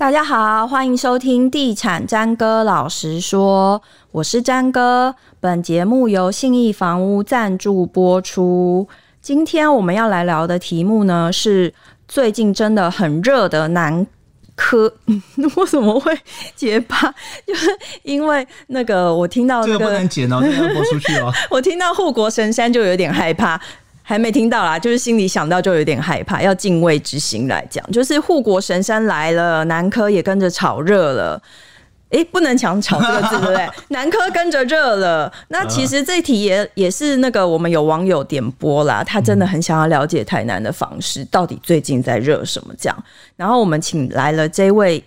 大家好，欢迎收听地产詹哥老实说，我是詹哥。本节目由信义房屋赞助播出。今天我们要来聊的题目呢，是最近真的很热的南科。为什么会结巴？就是因为那个我听到、那个、这个不能剪哦，这个要播出去哦。我听到护国神山就有点害怕。还没听到啦，就是心里想到就有点害怕，要敬畏之心来讲，就是护国神山来了，南科也跟着炒热了。哎、欸，不能强“炒”这个字，对不对？南科跟着热了。那其实这题也也是那个我们有网友点播啦，他真的很想要了解台南的房市到底最近在热什么这样。然后我们请来了这位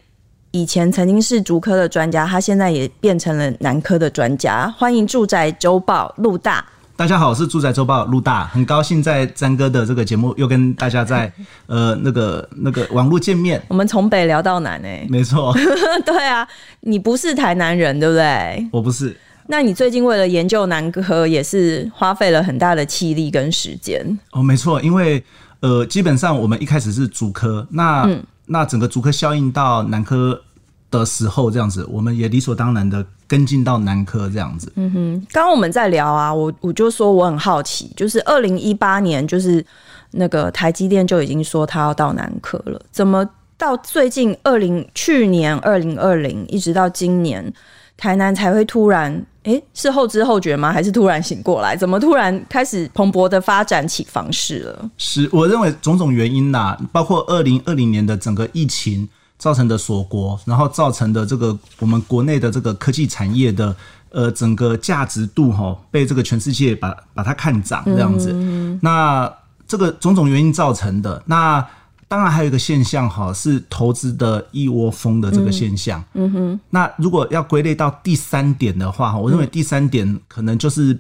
以前曾经是竹科的专家，他现在也变成了南科的专家。欢迎住宅周报陆大。大家好，我是住宅周报陆大，很高兴在詹哥的这个节目又跟大家在呃那个那个网络见面。我们从北聊到南诶、欸，没错，对啊，你不是台南人对不对？我不是。那你最近为了研究南科，也是花费了很大的气力跟时间哦，没错，因为呃，基本上我们一开始是竹科，那、嗯、那整个竹科效应到南科的时候，这样子，我们也理所当然的跟进到南科这样子。嗯哼，刚刚我们在聊啊，我我就说我很好奇，就是二零一八年，就是那个台积电就已经说他要到南科了，怎么到最近二零去年二零二零一直到今年，台南才会突然，哎、欸，是后知后觉吗？还是突然醒过来？怎么突然开始蓬勃的发展起房市了？是，我认为种种原因呐、啊，包括二零二零年的整个疫情。造成的锁国，然后造成的这个我们国内的这个科技产业的呃整个价值度哈，被这个全世界把把它看涨这样子。嗯、那这个种种原因造成的，那当然还有一个现象哈，是投资的一窝蜂的这个现象。嗯，嗯哼。那如果要归类到第三点的话，我认为第三点可能就是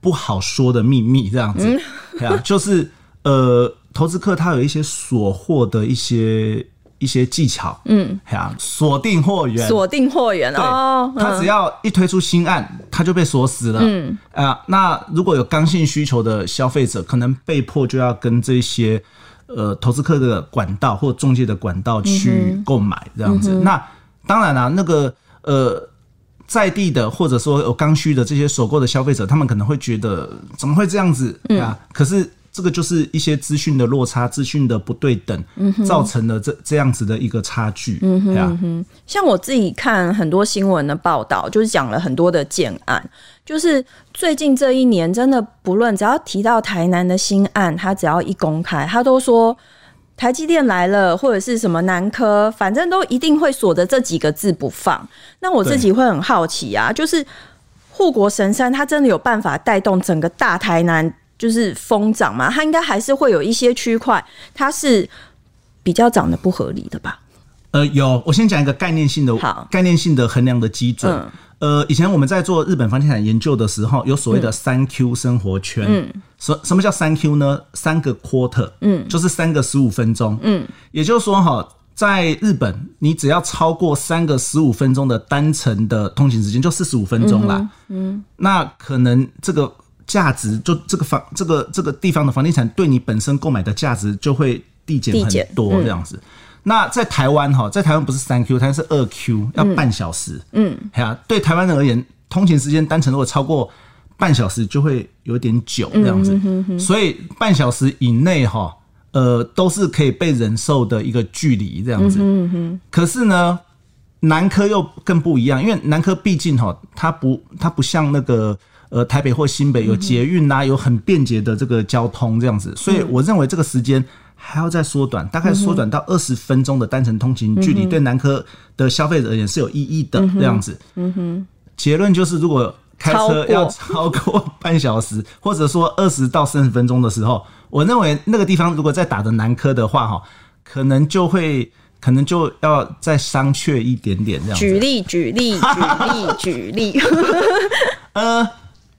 不好说的秘密这样子。嗯、对啊，就是呃，投资客他有一些所获的一些。一些技巧，嗯，呀，锁定货源，锁定货源哦。他只要一推出新案，他就被锁死了。嗯啊，那如果有刚性需求的消费者，可能被迫就要跟这些呃投资客的管道或中介的管道去购买这样子。嗯、那当然啦、啊，那个呃在地的或者说有刚需的这些首购的消费者，他们可能会觉得怎么会这样子啊？可是。这个就是一些资讯的落差、资讯的不对等，造成了这这样子的一个差距。嗯哼，嗯哼，像我自己看很多新闻的报道，就是讲了很多的建案，就是最近这一年，真的不论只要提到台南的新案，他只要一公开，他都说台积电来了，或者是什么南科，反正都一定会锁着这几个字不放。那我自己会很好奇啊，就是护国神山，它真的有办法带动整个大台南？就是疯涨嘛，它应该还是会有一些区块，它是比较涨得不合理的吧？呃，有，我先讲一个概念性的，概念性的衡量的基准。嗯、呃，以前我们在做日本房地产研究的时候，有所谓的三 Q 生活圈。嗯，什什么叫三 Q 呢？三个 quarter，嗯，就是三个十五分钟，嗯，也就是说哈，在日本，你只要超过三个十五分钟的单程的通勤时间，就四十五分钟啦。嗯，那可能这个。价值就这个房这个这个地方的房地产对你本身购买的价值就会递减很多这样子。嗯、那在台湾哈，在台湾不是三 Q，它是二 Q，要半小时。嗯，啊，对台湾人而言，通勤时间单程如果超过半小时，就会有点久这样子。嗯、哼哼，所以半小时以内哈，呃，都是可以被忍受的一个距离这样子。嗯哼。可是呢，南科又更不一样，因为南科毕竟哈，它不它不像那个。呃，台北或新北有捷运呐，有很便捷的这个交通这样子，所以我认为这个时间还要再缩短，大概缩短到二十分钟的单程通勤距离，对南科的消费者而言是有意义的这样子。嗯哼，结论就是，如果开车要超过半小时，或者说二十到三十分钟的时候，我认为那个地方如果再打的南科的话，哈，可能就会可能就要再商榷一点点这样子。举例，举例，举例，举例。呃。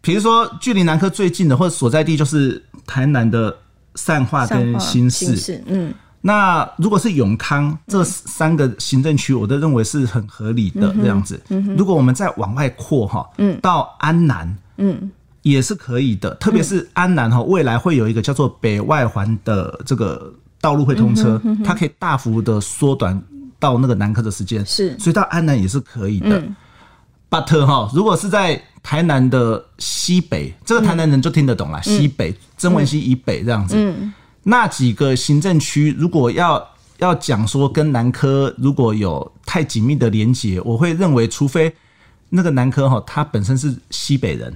比如说，距离南科最近的或者所在地就是台南的善化跟新市，嗯，那如果是永康这三个行政区，我都认为是很合理的这样子。如果我们再往外扩哈，嗯，到安南，嗯，也是可以的。特别是安南哈，未来会有一个叫做北外环的这个道路会通车，它可以大幅的缩短。到那个南科的时间，是，所以到安南也是可以的。嗯、But 哈，如果是在台南的西北，这个台南人就听得懂了。嗯、西北，曾文溪以北这样子，嗯、那几个行政区，如果要要讲说跟南科如果有太紧密的连结，我会认为，除非那个南科哈，他本身是西北人。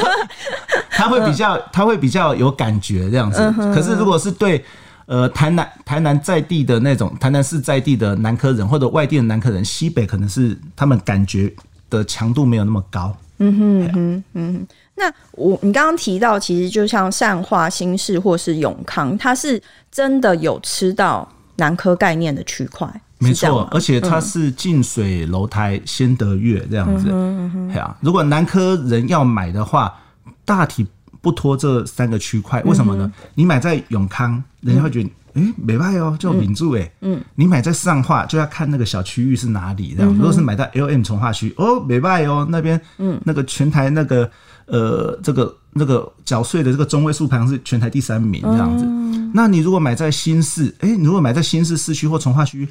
他会比较，他会比较有感觉这样子。可是如果是对呃台南台南在地的那种台南市在地的南科人或者外地的南科人，西北可能是他们感觉的强度没有那么高。嗯哼嗯哼。那我你刚刚提到，其实就像善化、新市或是永康，它是真的有吃到南科概念的区块。没错，而且它是近水楼台先得月这样子。嗯哼。如果南科人要买的话。大体不拖这三个区块，为什么呢？你买在永康，人家会觉得，诶，没卖哦，就名住诶。嗯，你买在上化，就要看那个小区域是哪里。这样，如果是买在 LM 从化区，哦，没卖哦，那边，嗯，那个全台那个，呃，这个那个缴税的这个中位数排行是全台第三名这样子。那你如果买在新市，诶，你如果买在新市市区或从化区。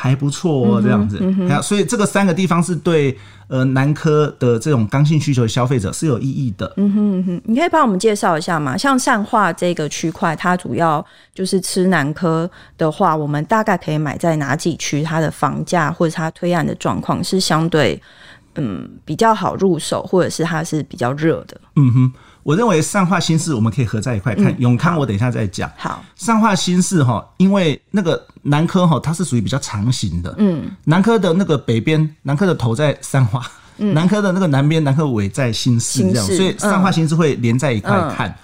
还不错哦，这样子，嗯嗯、所以这个三个地方是对呃南科的这种刚性需求的消费者是有意义的。嗯哼嗯哼，你可以帮我们介绍一下吗？像善化这个区块，它主要就是吃南科的话，我们大概可以买在哪几区？它的房价或者它推案的状况是相对嗯比较好入手，或者是它是比较热的？嗯哼。我认为善化新市我们可以合在一块看，嗯、永康我等一下再讲。好，善化新市哈，因为那个南科哈，它是属于比较长型的。嗯，南科的那个北边，南科的头在善化，嗯、南科的那个南边，南科尾在新市这样，所以善化新市会连在一块看。嗯、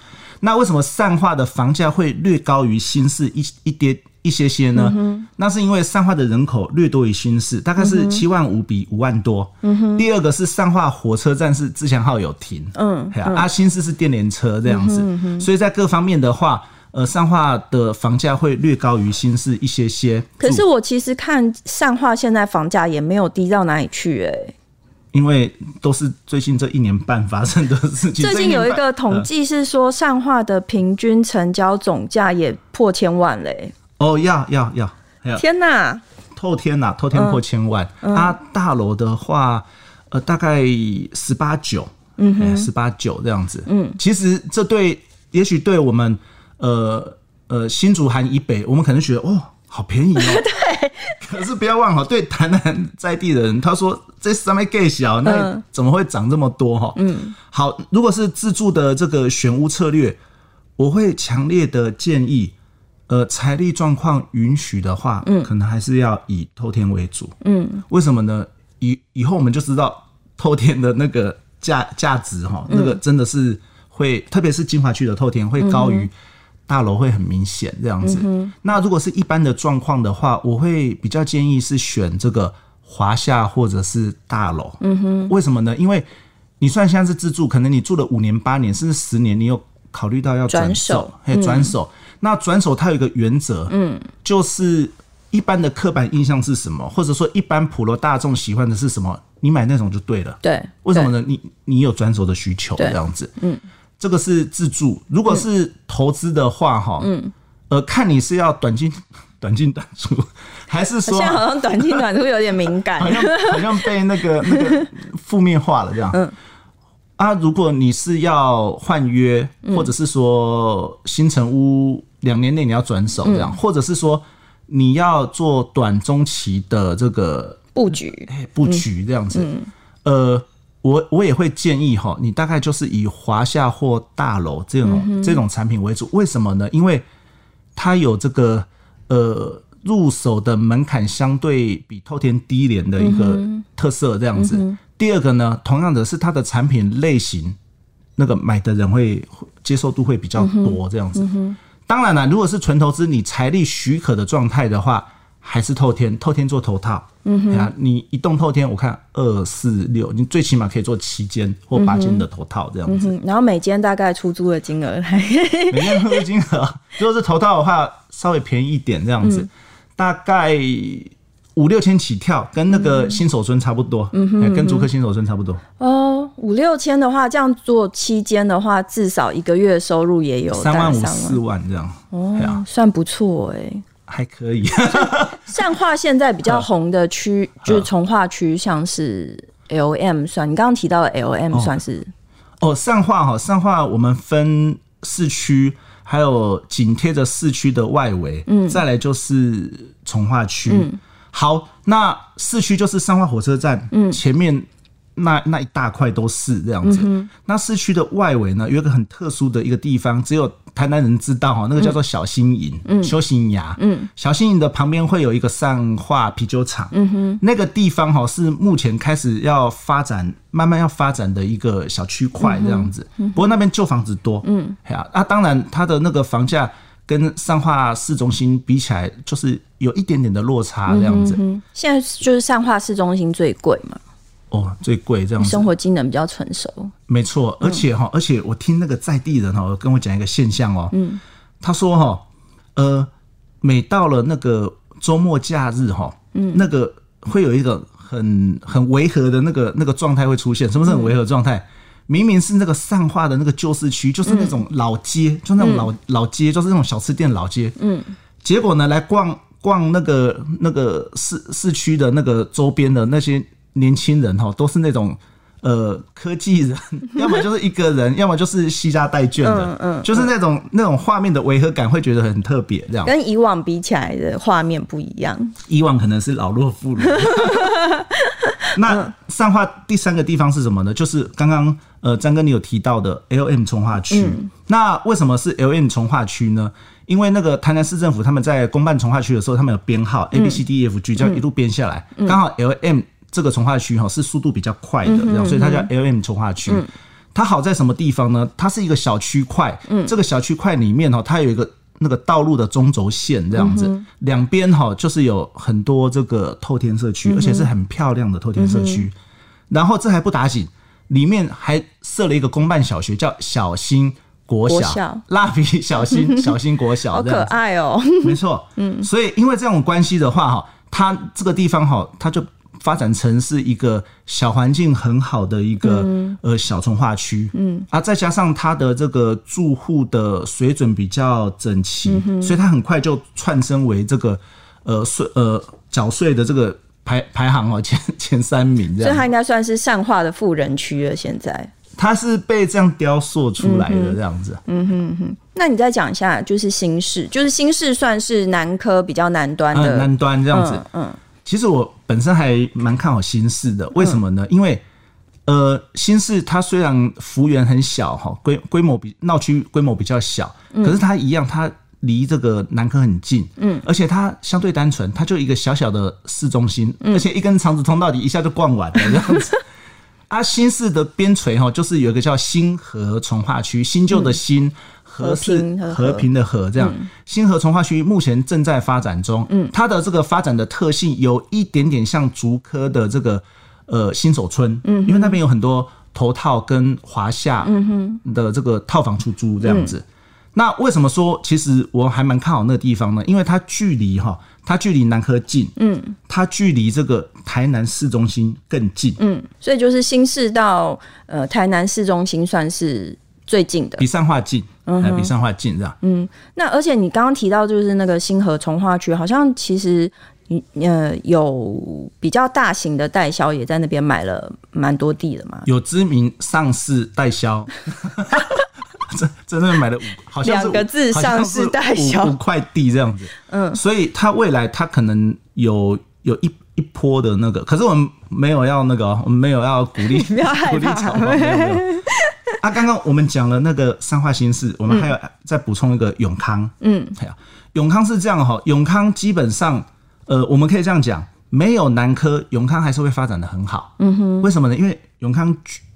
那为什么善化的房价会略高于新市一一点？一些些呢，嗯、那是因为善化的人口略多于新市，大概是七万五比五万多。嗯、第二个是善化火车站是自强号有停，嗯，啊，啊新市是电联车这样子，嗯、所以在各方面的话，呃，善化的房价会略高于新市一些些。可是我其实看善化现在房价也没有低到哪里去，欸，哎，因为都是最近这一年半发生的事情。最近有一个统计是说，善化的平均成交总价也破千万嘞，欸。哦，要要要！天哪，透天呐，透天破千万。它大楼的话，呃，大概十八九，嗯，十八九这样子。嗯，其实这对，也许对我们，呃呃，新竹含以北，我们可能觉得哦，好便宜哦。对。可是不要忘了，对台南在地的人，他说这上面更小，那怎么会涨这么多哈？嗯。好，如果是自住的这个选屋策略，我会强烈的建议。呃，财力状况允许的话，嗯，可能还是要以透天为主，嗯，为什么呢？以以后我们就知道透天的那个价价值哈，那个真的是会，特别是金华区的透天会高于大楼，会很明显这样子。嗯、那如果是一般的状况的话，我会比较建议是选这个华夏或者是大楼。嗯哼，为什么呢？因为你算像是自住，可能你住了五年、八年甚至十年，你有考虑到要转手，嘿，转手。那转手它有一个原则，嗯，就是一般的刻板印象是什么，或者说一般普罗大众喜欢的是什么，你买那种就对了。对，为什么呢？你你有转手的需求，这样子，嗯，这个是自助。如果是投资的话，哈，嗯，呃，看你是要短进 短进短出，还是说 现在好像短进短出有点敏感，好像好像被那个那个负面化了这样，嗯。啊，如果你是要换约，或者是说新城屋两年内你要转手这样，嗯、或者是说你要做短中期的这个布局。布局这样子，嗯。嗯、呃，我我也会建议哈，你大概就是以华夏或大楼这种、嗯、这种产品为主。为什么呢？因为它有这个呃入手的门槛相对比透天低廉的一个特色这样子。嗯第二个呢，同样的是它的产品类型，那个买的人会接受度会比较多，这样子。当然了，如果是纯投资，你财力许可的状态的话，还是透天，透天做头套。嗯哼，你一栋透天，我看二四六，你最起码可以做七间或八间的头套这样子。嗯、然后每间大概出租的金额，每间出租金额，如果是头套的话，稍微便宜一点这样子，嗯、大概。五六千起跳，跟那个新手村差不多，嗯哼，跟竹科新手村差不多。哦，五六千的话，这样做期间的话，至少一个月收入也有三万五四万这样。哦，算不错哎。还可以。善化 现在比较红的区 就是从化区，像是 L M 算，你刚刚提到的 L M 算是哦，善化哈，善化我们分市区，还有紧贴着市区的外围，嗯，再来就是从化区。嗯，好，那市区就是三化火车站，嗯，前面。那那一大块都是这样子。嗯、那市区的外围呢，有一个很特殊的一个地方，只有台南人知道哈，那个叫做小新营，嗯，休息崖，嗯，小新营的旁边会有一个上化啤酒厂，嗯。哼，那个地方哈是目前开始要发展，慢慢要发展的一个小区块这样子。嗯、不过那边旧房子多，嗯，啊，那当然它的那个房价跟上化市中心比起来，就是有一点点的落差这样子。嗯、现在就是上化市中心最贵嘛。哦，最贵这样子，生活机能比较成熟，没错。而且哈，而且我听那个在地人哈跟我讲一个现象哦，嗯，他说哈，呃，每到了那个周末假日哈，嗯，那个会有一个很很违和的那个那个状态会出现。什么是很违和状态？明明是那个上化的那个旧市区，就是那种老街，就那种老老街，就是那种小吃店老街，嗯，结果呢，来逛逛那个那个市市区的那个周边的那些。年轻人哈都是那种呃科技人，要么就是一个人，要么就是西家带卷的，嗯嗯，就是那种那种画面的违和感会觉得很特别，这样跟以往比起来的画面不一样。以往可能是老弱妇孺。那上画第三个地方是什么呢？就是刚刚呃张哥你有提到的 L M 从化区。那为什么是 L M 从化区呢？因为那个台南市政府他们在公办从化区的时候，他们有编号 A B C D E F G，这样一路编下来，刚好 L M。这个从化区哈是速度比较快的，所以它叫 L M 从化区。它好在什么地方呢？它是一个小区块，这个小区块里面哈，它有一个那个道路的中轴线这样子，两边哈就是有很多这个透天社区，而且是很漂亮的透天社区。然后这还不打紧，里面还设了一个公办小学，叫小新国小，蜡笔小新 小新国小，好可爱哦。没错，嗯，所以因为这种关系的话哈，它这个地方哈，它就。发展成是一个小环境很好的一个呃小从化区，嗯。啊，再加上它的这个住户的水准比较整齐，所以它很快就窜升为这个呃税呃缴税的这个排排行哦 前前三名这样，所以它应该算是善化的富人区了。现在。它是被这样雕塑出来的这样子，嗯哼哼。那你再讲一下，就是新市，就是新市算是南科比较南端的南端这样子，嗯。其实我本身还蛮看好新市的，为什么呢？因为呃，新市它虽然幅员很小哈，规规模比闹区规模比较小，可是它一样，它离这个南科很近，嗯，而且它相对单纯，它就一个小小的市中心，而且一根肠子通到底，一下就逛完了这样子。啊，新市的边陲哈，就是有一个叫新河从化区，新旧的新。和平和平的和这样，新和从化区目前正在发展中。嗯，它的这个发展的特性有一点点像竹科的这个呃新手村。嗯，因为那边有很多头套跟华厦的这个套房出租这样子。那为什么说其实我还蛮看好那个地方呢？因为它距离哈，它距离南科近。嗯，它距离这个台南市中心更近。嗯，所以就是新市到呃台南市中心算是最近的，比善化近。还比上化近，这样。嗯，那而且你刚刚提到就是那个星河从化区，好像其实你呃有比较大型的代销也在那边买了蛮多地的嘛。有知名上市代销，真真的买了五，好像两个字上市代销五块地这样子。嗯，所以他未来他可能有有一一波的那个，可是我们没有要那个，我们没有要鼓励 鼓励炒房，没有没有。啊，刚刚我们讲了那个三化新市，我们还要再补充一个永康。嗯，永康是这样哈，永康基本上，呃，我们可以这样讲，没有南科，永康还是会发展的很好。嗯哼，为什么呢？因为永康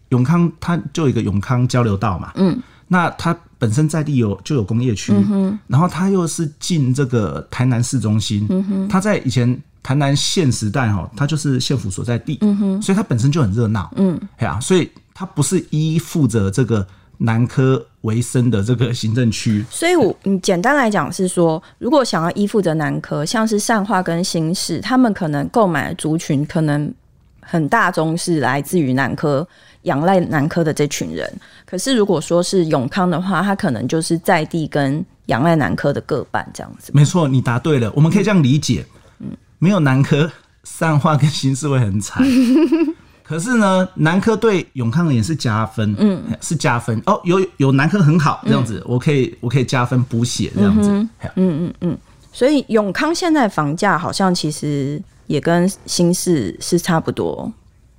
永康它就有一个永康交流道嘛。嗯，那它本身在地有就有工业区，嗯，然后它又是进这个台南市中心。嗯哼，它在以前台南县时代哈，它就是县府所在地。嗯哼，所以它本身就很热闹。嗯，对啊，所以。它不是依附着这个南科为生的这个行政区，所以我你简单来讲是说，如果想要依附着南科，像是善化跟新市，他们可能购买的族群可能很大宗是来自于南科仰赖南科的这群人。可是如果说是永康的话，他可能就是在地跟仰赖南科的各半这样子。没错，你答对了。我们可以这样理解，嗯，没有南科，善化跟新市会很惨。可是呢，南科对永康也是加分，嗯，是加分。哦。有有南科很好这样子，嗯、我可以我可以加分补血这样子，嗯嗯嗯，嗯。所以永康现在房价好像其实也跟新市是差不多，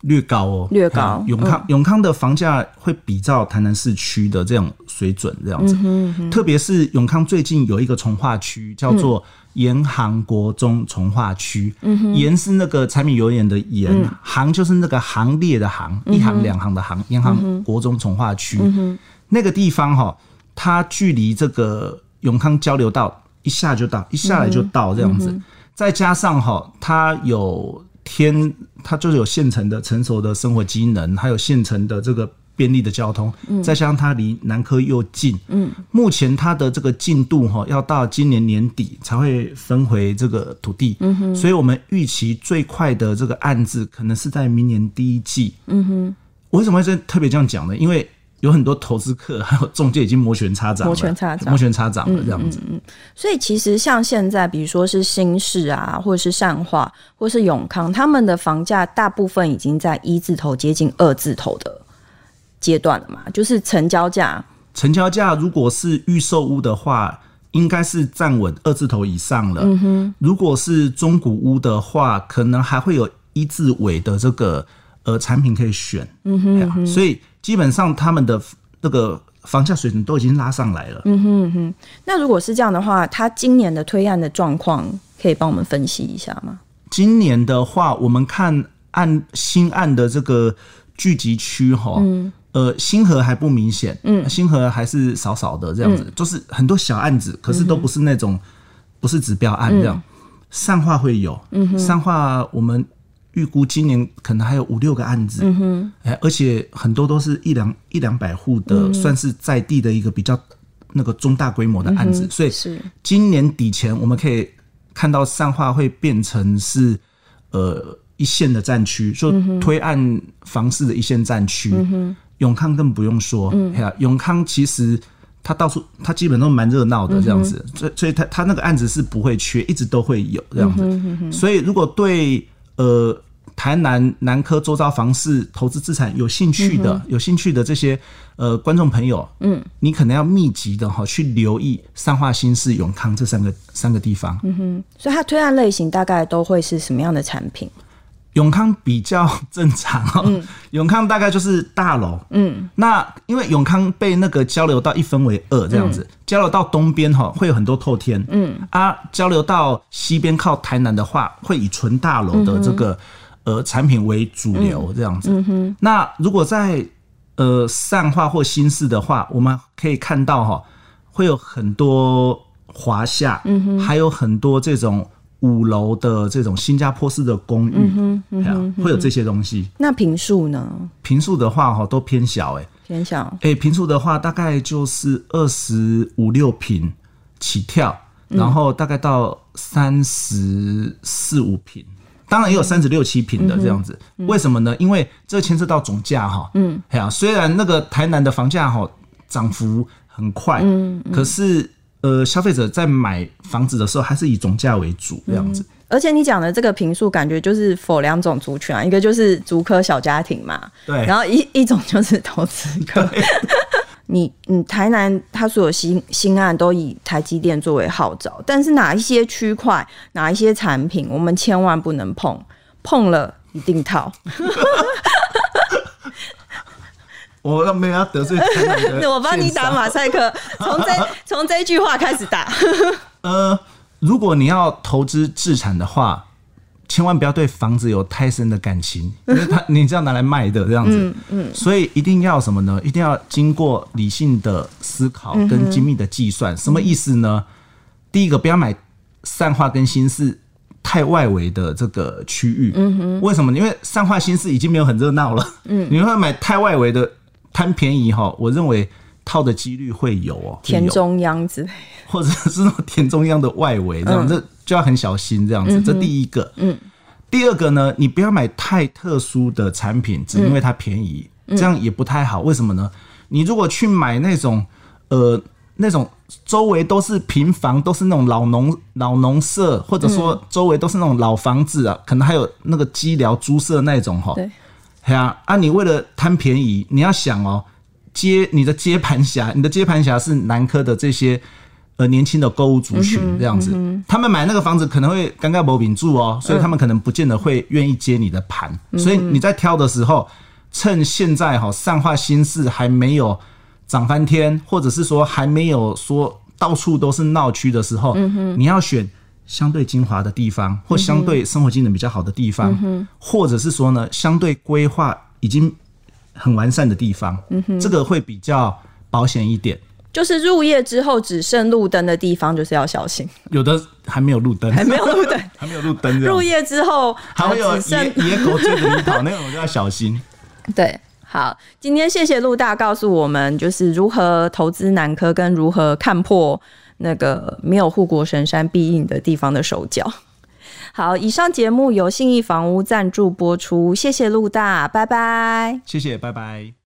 略高哦，略高。永康、嗯、永康的房价会比照台南市区的这种水准这样子，嗯嗯、特别是永康最近有一个从化区叫做、嗯。盐行国中从化区，盐、嗯、是那个柴米油盐的盐，嗯、行就是那个行列的行，嗯、一行两行的行。盐行国中从化区，嗯、那个地方哈，它距离这个永康交流道一下就到，一下来就到这样子。嗯、再加上哈，它有天，它就是有现成的成熟的生活机能，还有现成的这个。便利的交通，再加上它离南科又近，嗯，目前它的这个进度哈，要到今年年底才会分回这个土地，嗯哼，所以我们预期最快的这个案子可能是在明年第一季，嗯哼。我为什么会特别这样讲呢？因为有很多投资客还有中介已经摩拳擦掌，摩拳擦掌，摩拳擦掌了这样子。嗯，所以其实像现在，比如说是新市啊，或者是善化，或是永康，他们的房价大部分已经在一字头接近二字头的。阶段了嘛，就是成交价。成交价如果是预售屋的话，应该是站稳二字头以上了。嗯哼。如果是中古屋的话，可能还会有一字尾的这个呃产品可以选。嗯哼，嗯哼。所以基本上他们的那个房价水准都已经拉上来了。嗯哼嗯哼。那如果是这样的话，他今年的推案的状况可以帮我们分析一下吗？今年的话，我们看案新案的这个聚集区哈。嗯呃，星河还不明显，嗯，星河还是少少的这样子，嗯、就是很多小案子，可是都不是那种、嗯、不是指标案这样。善化会有，嗯哼，善化我们预估今年可能还有五六个案子，嗯哼，哎，而且很多都是一两一两百户的，嗯、算是在地的一个比较那个中大规模的案子，嗯、所以是。今年底前我们可以看到善化会变成是呃一线的战区，就推案房市的一线战区，嗯。永康更不用说，嗯，永康其实他到处，他基本都蛮热闹的这样子，所以所以他他那个案子是不会缺，一直都会有这样子。所以如果对呃台南南科周遭房市投资资产有兴趣的，有兴趣的这些呃观众朋友，嗯，你可能要密集的哈去留意三化、新市、永康这三个三个地方。嗯哼，所以它推案类型大概都会是什么样的产品？永康比较正常哦，嗯、永康大概就是大楼。嗯，那因为永康被那个交流道一分为二这样子，嗯、交流道东边哈会有很多透天，嗯。啊，交流道西边靠台南的话，会以纯大楼的这个、嗯、呃产品为主流这样子。那如果在呃善化或新市的话，我们可以看到哈，会有很多华夏，嗯哼，还有很多这种。五楼的这种新加坡式的公寓，嗯嗯嗯、会有这些东西。那平数呢？平数的话，哈，都偏小，哎，偏小。哎，平数的话，大概就是二十五六平起跳，然后大概到三十四五平，当然也有三十六七平的这样子。嗯、为什么呢？因为这牵涉到总价，哈，嗯，哎呀，虽然那个台南的房价哈涨幅很快，嗯，可是。呃，消费者在买房子的时候，还是以总价为主这样子。嗯、而且你讲的这个平数，感觉就是 for 两种族群啊，一个就是竹科小家庭嘛，对，然后一一种就是投资客。你你台南它所有新新案都以台积电作为号召，但是哪一些区块、哪一些产品，我们千万不能碰，碰了一定套。我没有要得罪 我帮你打马赛克，从这 从这句话开始打。呃，如果你要投资置产的话，千万不要对房子有太深的感情，因为它你这样拿来卖的这样子，嗯，嗯，所以一定要什么呢？一定要经过理性的思考跟精密的计算。嗯、什么意思呢？第一个，不要买善化跟新市太外围的这个区域。嗯哼，为什么？因为善化新市已经没有很热闹了。嗯，你会买太外围的。贪便宜哈，我认为套的几率会有哦，田中央之类，或者是那种田中央的外围这样，这就要很小心这样子。这第一个，嗯，第二个呢，你不要买太特殊的产品，只因为它便宜，嗯、这样也不太好。为什么呢？你如果去买那种呃那种周围都是平房，都是那种老农老农舍，或者说周围都是那种老房子啊，可能还有那个鸡寮猪舍那种哈。对。啊，啊，你为了贪便宜，你要想哦，接你的接盘侠，你的接盘侠是南科的这些。呃，年轻的购物族群这样子，嗯嗯、他们买那个房子可能会尴尬不平住哦，所以他们可能不见得会愿意接你的盘。嗯、所以你在挑的时候，趁现在哈善化新市还没有涨翻天，或者是说还没有说到处都是闹区的时候，嗯、你要选相对精华的地方，或相对生活机能比较好的地方，嗯、或者是说呢，相对规划已经很完善的地方，嗯、哼这个会比较保险一点。就是入夜之后只剩路灯的地方，就是要小心。有的还没有路灯，还没有路灯，还没有路灯。入夜之后还会有野野狗追着你跑，那种就要小心。对，好，今天谢谢陆大告诉我们，就是如何投资南科，跟如何看破那个没有护国神山庇荫的地方的手脚。好，以上节目由信义房屋赞助播出，谢谢陆大，拜拜。谢谢，拜拜。